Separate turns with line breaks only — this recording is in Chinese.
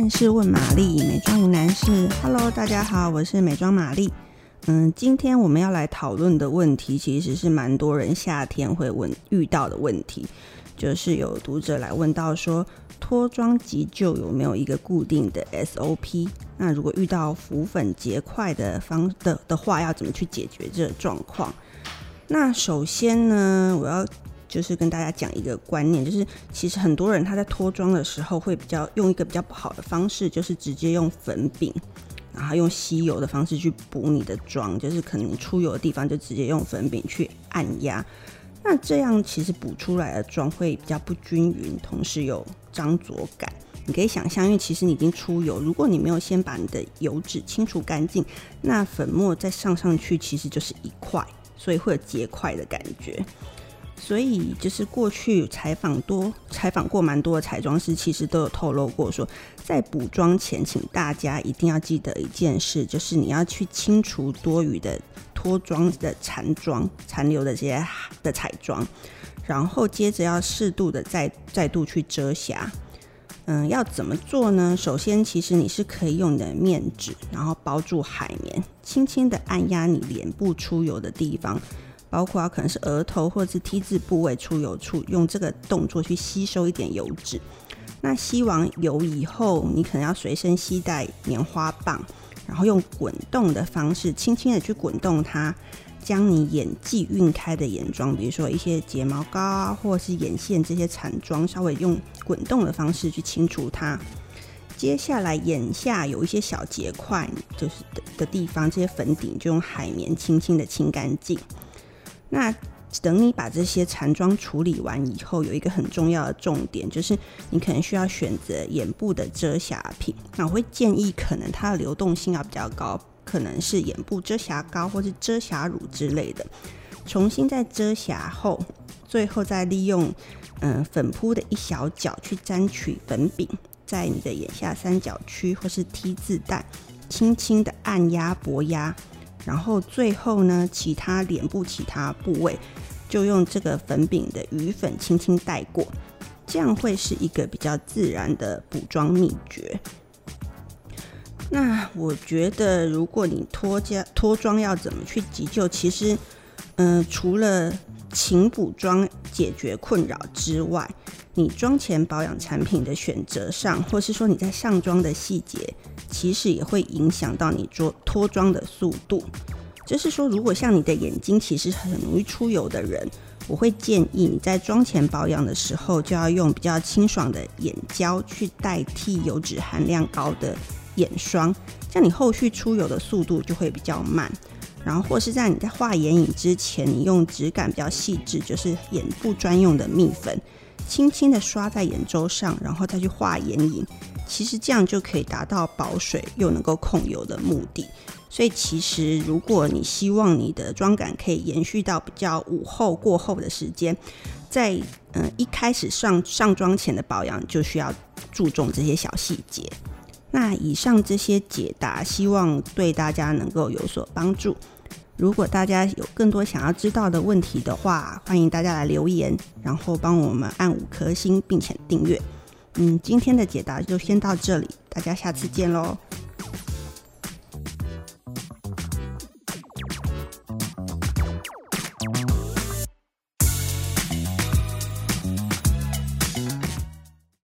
万事问玛丽，美妆无难事。Hello，大家好，我是美妆玛丽。嗯，今天我们要来讨论的问题，其实是蛮多人夏天会问遇到的问题，就是有读者来问到说，脱妆急救有没有一个固定的 SOP？那如果遇到浮粉结块的方的的话，要怎么去解决这个状况？那首先呢，我要。就是跟大家讲一个观念，就是其实很多人他在脱妆的时候会比较用一个比较不好的方式，就是直接用粉饼，然后用吸油的方式去补你的妆，就是可能你出油的地方就直接用粉饼去按压，那这样其实补出来的妆会比较不均匀，同时有张着感。你可以想象，因为其实你已经出油，如果你没有先把你的油脂清除干净，那粉末再上上去其实就是一块，所以会有结块的感觉。所以，就是过去采访多采访过蛮多的彩妆师，其实都有透露过说，在补妆前，请大家一定要记得一件事，就是你要去清除多余的脱妆的残妆、残留的这些的彩妆，然后接着要适度的再再度去遮瑕。嗯，要怎么做呢？首先，其实你是可以用你的面纸，然后包住海绵，轻轻的按压你脸部出油的地方。包括可能是额头或者是 T 字部位出油处，用这个动作去吸收一点油脂。那吸完油以后，你可能要随身携带棉花棒，然后用滚动的方式，轻轻的去滚动它，将你眼际晕开的眼妆，比如说一些睫毛膏啊，或者是眼线这些残妆，稍微用滚动的方式去清除它。接下来眼下有一些小结块，就是的的地方，这些粉底就用海绵轻轻的清干净。那等你把这些残妆处理完以后，有一个很重要的重点，就是你可能需要选择眼部的遮瑕品。那我会建议，可能它的流动性要比较高，可能是眼部遮瑕膏或是遮瑕乳之类的。重新在遮瑕后，最后再利用嗯粉扑的一小角去沾取粉饼，在你的眼下三角区或是 T 字带，轻轻的按压薄压。然后最后呢，其他脸部其他部位就用这个粉饼的余粉轻轻带过，这样会是一个比较自然的补妆秘诀。那我觉得，如果你脱家脱妆要怎么去急救，其实，嗯、除了勤补妆解决困扰之外，你妆前保养产品的选择上，或是说你在上妆的细节。其实也会影响到你做脱妆的速度。就是说，如果像你的眼睛其实很容易出油的人，我会建议你在妆前保养的时候，就要用比较清爽的眼胶去代替油脂含量高的眼霜，这样你后续出油的速度就会比较慢。然后，或是在你在画眼影之前，你用质感比较细致，就是眼部专用的蜜粉，轻轻的刷在眼周上，然后再去画眼影。其实这样就可以达到保水又能够控油的目的。所以其实如果你希望你的妆感可以延续到比较午后过后的时间，在嗯、一开始上上妆前的保养就需要注重这些小细节。那以上这些解答，希望对大家能够有所帮助。如果大家有更多想要知道的问题的话，欢迎大家来留言，然后帮我们按五颗星，并且订阅。嗯，今天的解答就先到这里，大家下次见喽。